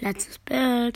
Letztes Bild.